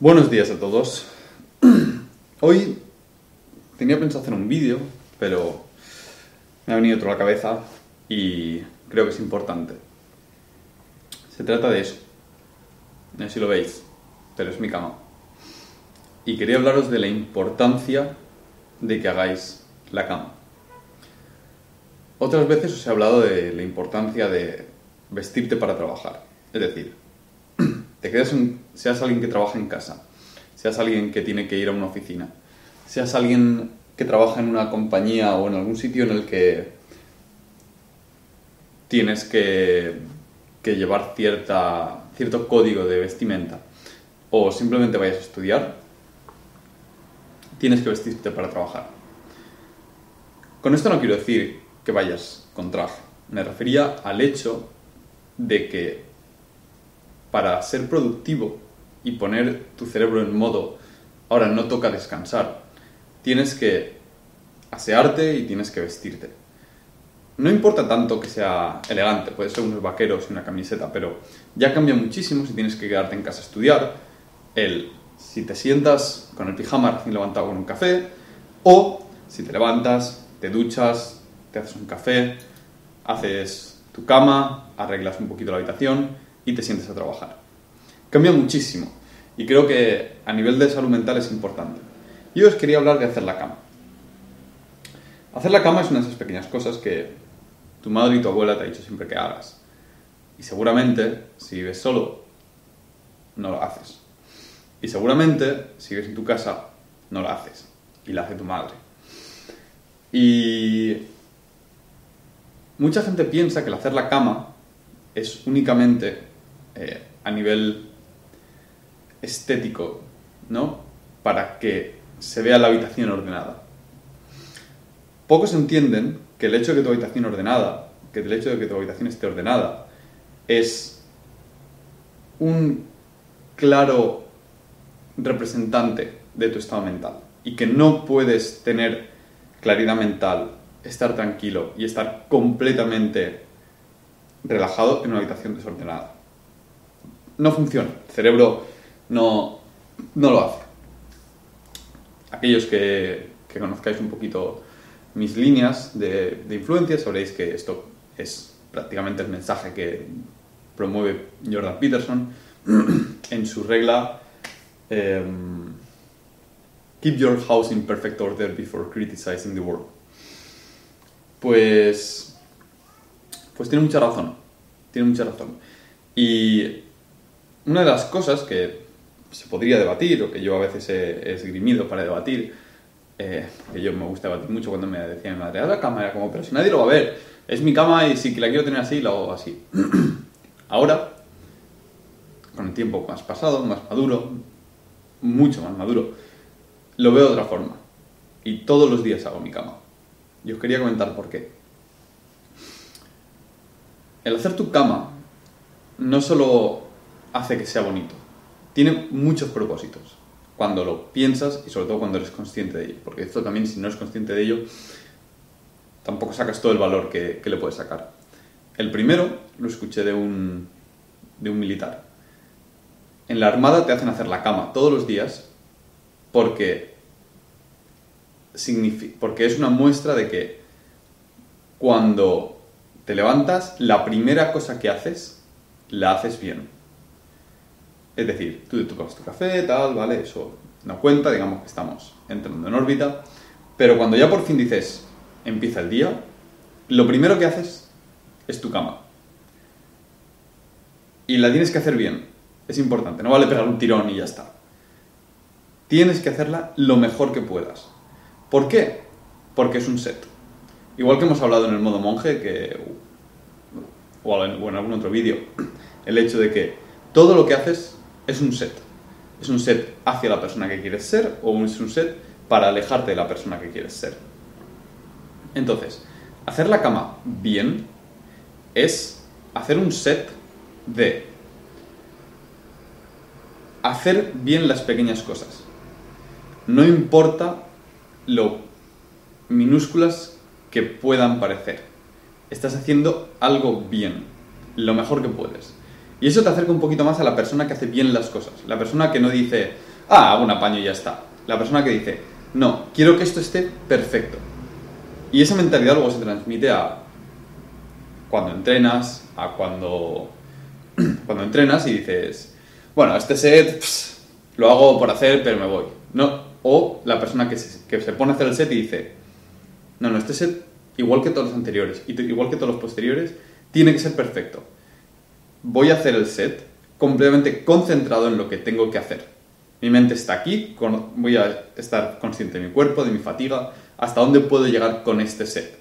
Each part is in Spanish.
Buenos días a todos. Hoy tenía pensado hacer un vídeo, pero me ha venido otro a la cabeza y creo que es importante. Se trata de eso. No sé si lo veis, pero es mi cama. Y quería hablaros de la importancia de que hagáis la cama. Otras veces os he hablado de la importancia de vestirte para trabajar. Es decir, te quedas seas alguien que trabaja en casa, seas alguien que tiene que ir a una oficina, seas alguien que trabaja en una compañía o en algún sitio en el que tienes que, que llevar cierta, cierto código de vestimenta o simplemente vayas a estudiar, tienes que vestirte para trabajar. Con esto no quiero decir que vayas con traje. Me refería al hecho de que para ser productivo y poner tu cerebro en modo, ahora no toca descansar, tienes que asearte y tienes que vestirte. No importa tanto que sea elegante, puede ser unos vaqueros y una camiseta, pero ya cambia muchísimo si tienes que quedarte en casa a estudiar, el si te sientas con el pijama recién levantado con un café, o si te levantas, te duchas, te haces un café, haces tu cama, arreglas un poquito la habitación y te sientes a trabajar. Cambia muchísimo y creo que a nivel de salud mental es importante. Yo os quería hablar de hacer la cama. Hacer la cama es una de esas pequeñas cosas que tu madre y tu abuela te han dicho siempre que hagas. Y seguramente, si vives solo, no lo haces. Y seguramente, si vives en tu casa, no lo haces. Y la hace tu madre. Y mucha gente piensa que el hacer la cama es únicamente eh, a nivel estético, ¿no? Para que se vea la habitación ordenada. Pocos entienden que el hecho de que tu habitación ordenada, que el hecho de que tu habitación esté ordenada, es un claro representante de tu estado mental y que no puedes tener claridad mental estar tranquilo y estar completamente relajado en una habitación desordenada. No funciona, el cerebro no, no lo hace. Aquellos que, que, conozcáis un poquito mis líneas de, de, influencia sabréis que esto es prácticamente el mensaje que promueve Jordan Peterson en su regla um, Keep your house in perfect order before criticizing the world pues, pues tiene mucha razón. Tiene mucha razón. Y una de las cosas que se podría debatir, o que yo a veces he, esgrimido para debatir, eh, que yo me gusta debatir mucho cuando me decía mi madre, haz la cama, era como, pero si nadie lo va a ver, es mi cama y si la quiero tener así, la hago así. Ahora, con el tiempo más pasado, más maduro, mucho más maduro, lo veo de otra forma. Y todos los días hago mi cama. Y os quería comentar por qué. El hacer tu cama no solo hace que sea bonito, tiene muchos propósitos cuando lo piensas y sobre todo cuando eres consciente de ello. Porque esto también, si no eres consciente de ello, tampoco sacas todo el valor que, le puedes sacar. El primero lo escuché de un, de un militar. En la armada te hacen hacer la cama todos los días porque porque es una muestra de que cuando te levantas, la primera cosa que haces, la haces bien. Es decir, tú te tomas tu café, tal, ¿vale? Eso no cuenta, digamos que estamos entrando en órbita. Pero cuando ya por fin dices, empieza el día, lo primero que haces es tu cama. Y la tienes que hacer bien. Es importante, no vale pegar un tirón y ya está. Tienes que hacerla lo mejor que puedas. ¿Por qué? Porque es un set. Igual que hemos hablado en el modo monje, que, o en, algún otro vídeo, el hecho de que todo lo que haces es un set. Es un set hacia la persona que quieres ser o es un set para alejarte de la persona que quieres ser. Entonces, hacer la cama bien es hacer un set de hacer bien las pequeñas cosas. No importa lo minúsculas que puedan parecer. Estás haciendo algo bien, lo mejor que puedes. Y eso te acerca un poquito más a la persona que hace bien las cosas. La persona que no dice, ah, hago un apaño y ya está. La persona que dice, no, quiero que esto esté perfecto. Y esa mentalidad luego se transmite a cuando entrenas, a cuando, cuando entrenas y dices, bueno, este set lo hago por hacer, pero me voy. No, o la persona que se, que se pone a hacer el set y dice, no, no, este set, igual que todos los anteriores, y igual que todos los posteriores, tiene que ser perfecto. Voy a hacer el set completamente concentrado en lo que tengo que hacer. Mi mente está aquí, voy a estar consciente de mi cuerpo, de mi fatiga, hasta dónde puedo llegar con este set.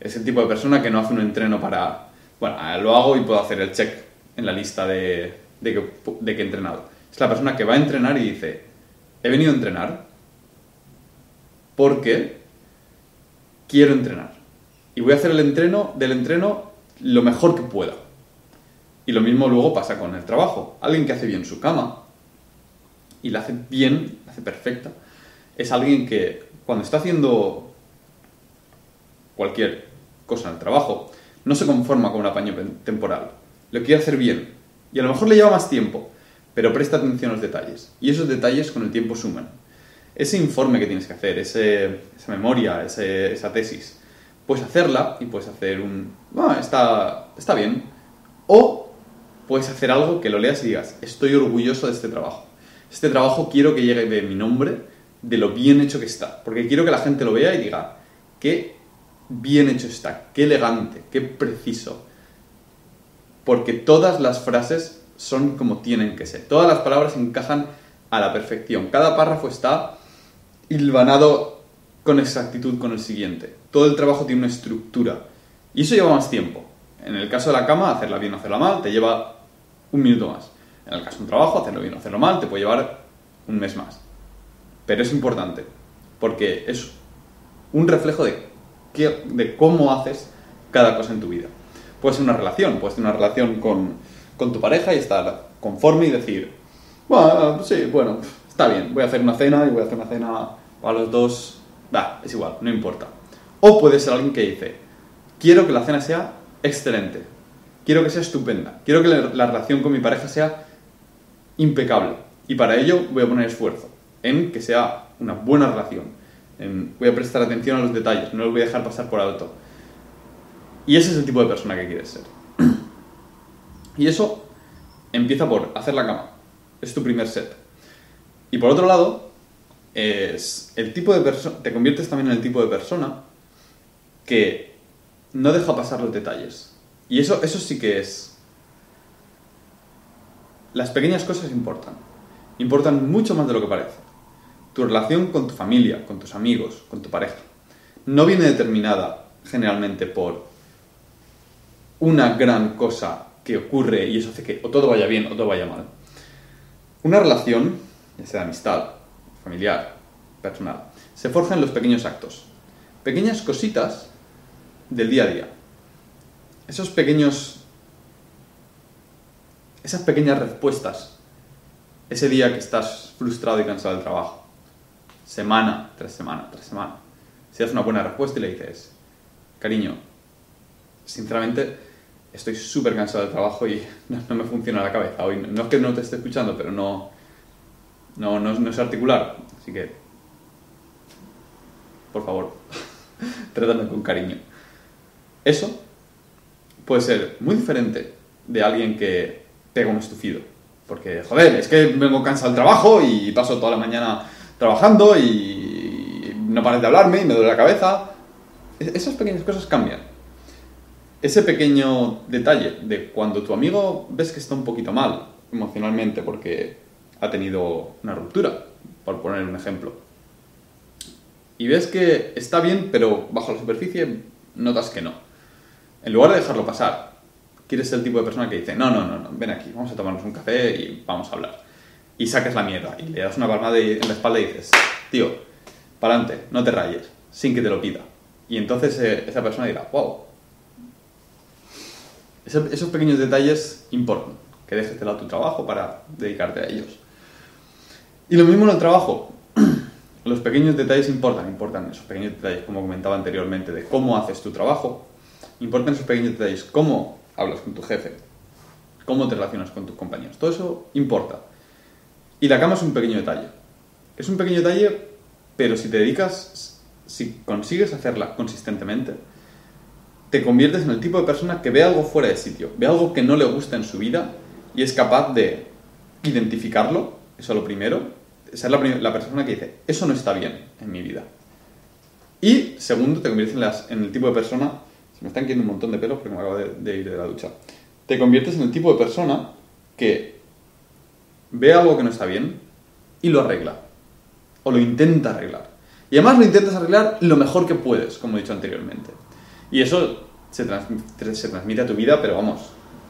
Es el tipo de persona que no hace un entreno para, bueno, lo hago y puedo hacer el check en la lista de, de, que, que he entrenado. Es la persona que va a entrenar y dice, he venido a entrenar porque quiero entrenar. Y voy a hacer el entreno del entreno lo mejor que pueda. Y lo mismo luego pasa con el trabajo. Alguien que hace bien su cama y la hace bien, la hace perfecta, es alguien que cuando está haciendo cualquier cosa en el trabajo, no se conforma con un apaño temporal. Lo quiere hacer bien. Y a lo mejor le lleva más tiempo, pero presta atención a los detalles. Y esos detalles con el tiempo suman. Ese informe que tienes que hacer, ese, esa memoria, esa tesis, puedes hacerla y puedes hacer un... Bueno, está, está bien. O puedes hacer algo que lo leas y digas, estoy orgulloso de este trabajo. Este trabajo quiero que llegue de mi nombre, de lo bien hecho que está. Porque quiero que la gente lo vea y diga, qué bien hecho está, qué elegante, qué preciso. Porque todas las frases son como tienen que ser. Todas las palabras encajan a la perfección. Cada párrafo está hilvanado con exactitud con el siguiente. Todo el trabajo tiene una estructura. Y eso lleva más tiempo. En el caso de la cama, hacerla bien o hacerla mal, te lleva un minuto más. En el caso de un trabajo, hacerlo bien o hacerlo mal, te puede llevar un mes más. Pero es importante, porque es un reflejo de, cómo haces cada cosa en tu vida. Puede ser una relación, puede ser una relación con, tu pareja y estar conforme y decir, bueno, sí, bueno, está bien, voy a hacer una cena y voy a hacer una cena a los dos, va, es igual, no importa. O puede ser alguien que dice, quiero que la cena sea excelente, quiero que sea estupenda, quiero que la relación con mi pareja sea impecable y para ello voy a poner esfuerzo en que sea una buena relación, voy a prestar atención a los detalles, no los voy a dejar pasar por alto. Y ese es el tipo de persona que quieres ser. Y eso empieza por hacer la cama. Es tu primer set. Y por otro lado, es el tipo de persona, te conviertes también en el tipo de persona que no deja pasar los detalles. Y eso, eso sí que es... Las pequeñas cosas importan. Importan mucho más de lo que parece. Tu relación con tu familia, con tus amigos, con tu pareja, no viene determinada generalmente por una gran cosa que ocurre y eso hace que o todo vaya bien o todo vaya mal. Una relación, ya sea amistad, familiar, personal, se forja en los pequeños actos. Pequeñas cositas del día a día. Esos pequeños... Esas pequeñas respuestas. Ese día que estás frustrado y cansado del trabajo. Semana tras semana tras semana. Si das una buena respuesta y le dices, cariño, sinceramente estoy súper cansado del trabajo y no, me funciona la cabeza hoy. No es que no te esté escuchando, pero no, no, no, no sé articular. Así que, por favor, trátame con cariño. Eso puede ser muy diferente de alguien que pega un estufido. Porque, joder, es que vengo cansado del trabajo y paso toda la mañana trabajando y no pares de hablarme y me duele la cabeza. Esas pequeñas cosas cambian ese pequeño detalle de cuando tu amigo ves que está un poquito mal emocionalmente porque ha tenido una ruptura, por poner un ejemplo, y ves que está bien, pero bajo la superficie notas que no. En lugar de dejarlo pasar, quieres ser el tipo de persona que dice, no, no, no, no, ven aquí, vamos a tomarnos un café y vamos a hablar. Y sacas la mierda y le das una palmada en la espalda y dices, tío, para adelante, no te rayes, sin que te lo pida. Y entonces eh, esa persona dirá, wow, esos pequeños detalles importan, que dejes de lado tu trabajo para dedicarte a ellos. Y lo mismo en el trabajo. Los pequeños detalles importan, importan esos pequeños detalles, como comentaba anteriormente, de cómo haces tu trabajo. Importan esos pequeños detalles, cómo hablas con tu jefe, cómo te relacionas con tus compañeros. Todo eso importa. Y la cama es un pequeño detalle. Es un pequeño detalle, pero si te dedicas, si consigues hacerla consistentemente, te conviertes en el tipo de persona que ve algo fuera de sitio, ve algo que no le gusta en su vida y es capaz de identificarlo, eso es lo primero, ser la, la persona que dice, eso no está bien en mi vida. Y segundo, te conviertes en, las, en, el tipo de persona, me están cayendo un montón de pelos porque me acabo de, ir de la ducha, te conviertes en el tipo de persona que ve algo que no está bien y lo arregla, o lo intenta arreglar. Y además lo intentas arreglar lo mejor que puedes, como he dicho anteriormente. Y eso se, se transmite a tu vida, pero vamos,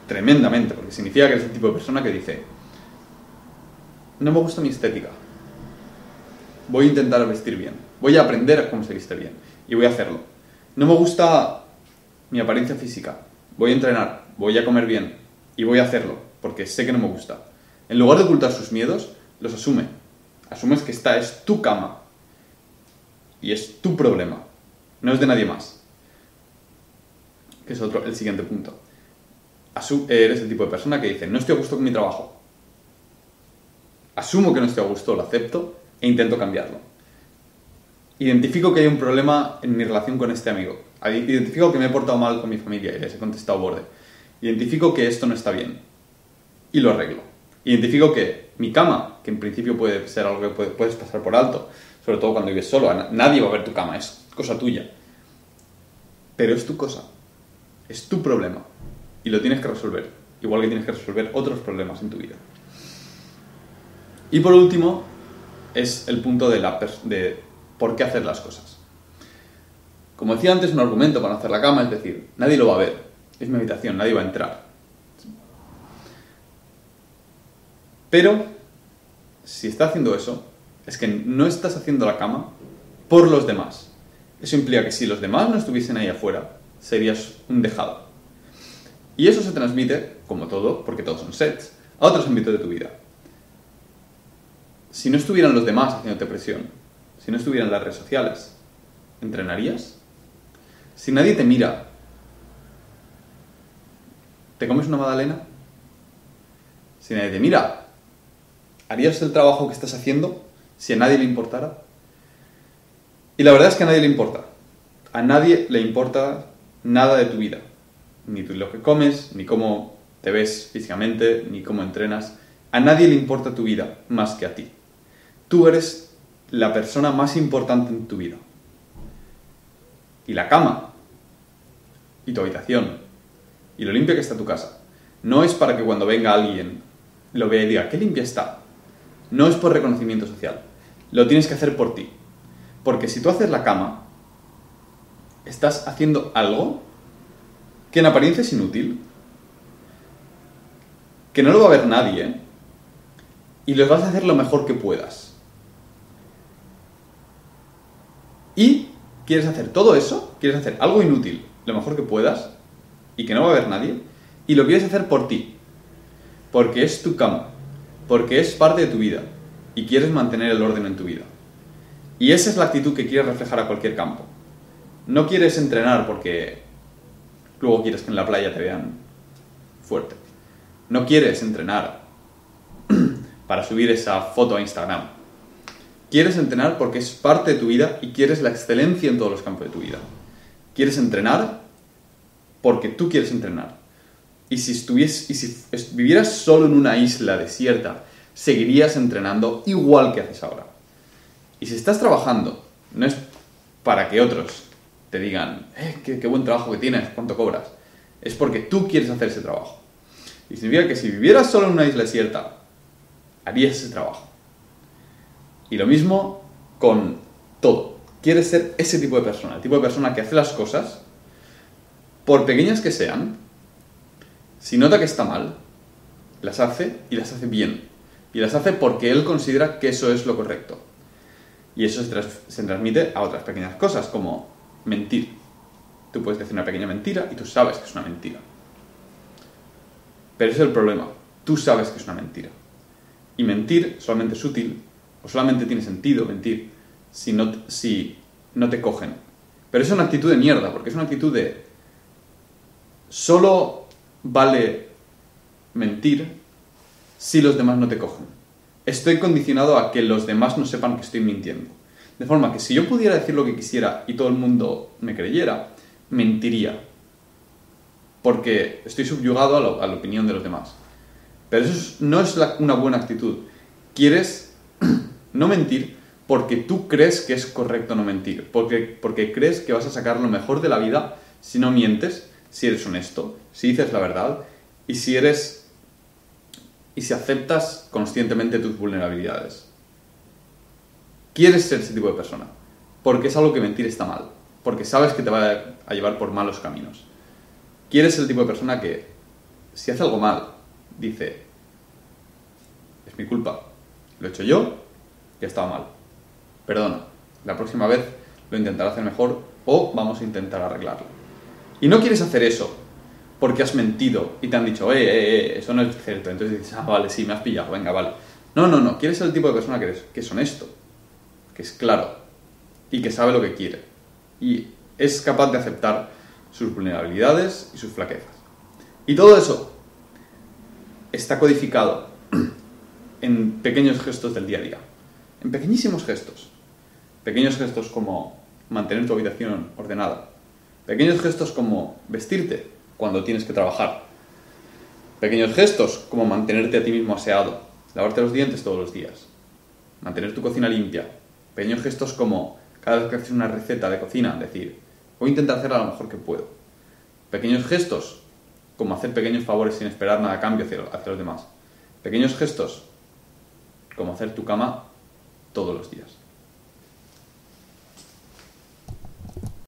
tremendamente, porque significa que eres el tipo de persona que dice, no me gusta mi estética, voy a intentar vestir bien, voy a aprender cómo se viste bien, y voy a hacerlo. No me gusta mi apariencia física, voy a entrenar, voy a comer bien, y voy a hacerlo, porque sé que no me gusta. En lugar de ocultar sus miedos, los asume. Asumes que esta es tu cama, y es tu problema, no es de nadie más que es otro, el siguiente punto. eres el tipo de persona que dice, no estoy a gusto con mi trabajo. Asumo que no estoy a gusto, lo acepto e intento cambiarlo. Identifico que hay un problema en mi relación con este amigo. Identifico que me he portado mal con mi familia y les he contestado borde. Identifico que esto no está bien y lo arreglo. Identifico que mi cama, que en principio puede ser algo que puedes pasar por alto, sobre todo cuando vives solo, nadie va a ver tu cama, es cosa tuya. Pero es tu cosa es tu problema y lo tienes que resolver, igual que tienes que resolver otros problemas en tu vida. Y por último, es el punto de, la de por qué hacer las cosas. Como decía antes, un argumento para hacer la cama es decir, nadie lo va a ver, es mi habitación, nadie va a entrar. Pero, si está haciendo eso, es que no estás haciendo la cama por los demás. Eso implica que si los demás no estuviesen ahí afuera, serías un dejado. Y eso se transmite, como todo, porque todos son sets, a otros ámbitos de tu vida. Si no estuvieran los demás haciéndote presión, si no estuvieran las redes sociales, ¿entrenarías? Si nadie te mira, ¿te comes una magdalena? Si nadie te mira, ¿harías el trabajo que estás haciendo si a nadie le importara? Y la verdad es que a nadie le importa. A nadie le importa nada de tu vida. Ni lo que comes, ni cómo te ves físicamente, ni cómo entrenas. A nadie le importa tu vida más que a ti. Tú eres la persona más importante en tu vida. Y la cama, y tu habitación, y lo limpia que está tu casa, no es para que cuando venga alguien lo vea y diga, qué limpia está. No es por reconocimiento social. Lo tienes que hacer por ti. Porque si tú haces la cama, estás haciendo algo que en apariencia es inútil, que no lo va a ver nadie, y lo vas a hacer lo mejor que puedas. Y quieres hacer todo eso, quieres hacer algo inútil lo mejor que puedas, y que no va a ver nadie, y lo quieres hacer por ti, porque es tu cama, porque es parte de tu vida, y quieres mantener el orden en tu vida. Y esa es la actitud que quieres reflejar a cualquier campo. No quieres entrenar porque luego quieres que en la playa te vean fuerte. No quieres entrenar para subir esa foto a Instagram. Quieres entrenar porque es parte de tu vida y quieres la excelencia en todos los campos de tu vida. Quieres entrenar porque tú quieres entrenar. Y si, estuvies, y si vivieras solo en una isla desierta, seguirías entrenando igual que haces ahora. Y si estás trabajando, no es para que otros te digan, eh, qué, buen trabajo que tienes, cuánto cobras. Es porque tú quieres hacer ese trabajo. Y significa que si vivieras solo en una isla desierta, harías ese trabajo. Y lo mismo con todo. Quieres ser ese tipo de persona, el tipo de persona que hace las cosas, por pequeñas que sean, si nota que está mal, las hace y las hace bien. Y las hace porque él considera que eso es lo correcto. Y eso se, se transmite a otras pequeñas cosas, como mentir. Tú puedes decir una pequeña mentira y tú sabes que es una mentira. Pero ese es el problema. Tú sabes que es una mentira. Y mentir solamente es útil, o solamente tiene sentido mentir, si no, si no te cogen. Pero es una actitud de mierda, porque es una actitud de... Solo vale mentir si los demás no te cogen. Estoy condicionado a que los demás no sepan que estoy mintiendo. De forma que si yo pudiera decir lo que quisiera y todo el mundo me creyera, mentiría. Porque estoy subyugado a, la opinión de los demás. Pero eso no es una buena actitud. Quieres no mentir porque tú crees que es correcto no mentir. Porque, porque crees que vas a sacar lo mejor de la vida si no mientes, si eres honesto, si dices la verdad y si eres y si aceptas conscientemente tus vulnerabilidades. Quieres ser ese tipo de persona, porque es algo que mentir está mal, porque sabes que te va a llevar por malos caminos. Quieres ser el tipo de persona que, si hace algo mal, dice, es mi culpa, lo he hecho yo ha estado mal. Perdona, la próxima vez lo intentaré hacer mejor o vamos a intentar arreglarlo. Y no quieres hacer eso porque has mentido y te han dicho, eh, eh, eh, eso no es cierto. Entonces dices, ah, vale, sí, me has pillado, venga, vale. No, no, no, quieres ser el tipo de persona que eres, que es honesto, que es claro y que sabe lo que quiere. Y es capaz de aceptar sus vulnerabilidades y sus flaquezas. Y todo eso está codificado en pequeños gestos del día a día. En pequeñísimos gestos. Pequeños gestos como mantener tu habitación ordenada. Pequeños gestos como vestirte cuando tienes que trabajar. Pequeños gestos, como mantenerte a ti mismo aseado, lavarte los dientes todos los días, mantener tu cocina limpia. Pequeños gestos como cada vez que haces una receta de cocina, decir, voy a intentar hacerla lo mejor que puedo. Pequeños gestos, como hacer pequeños favores sin esperar nada a cambio hacia, hacia los demás. Pequeños gestos, como hacer tu cama todos los días.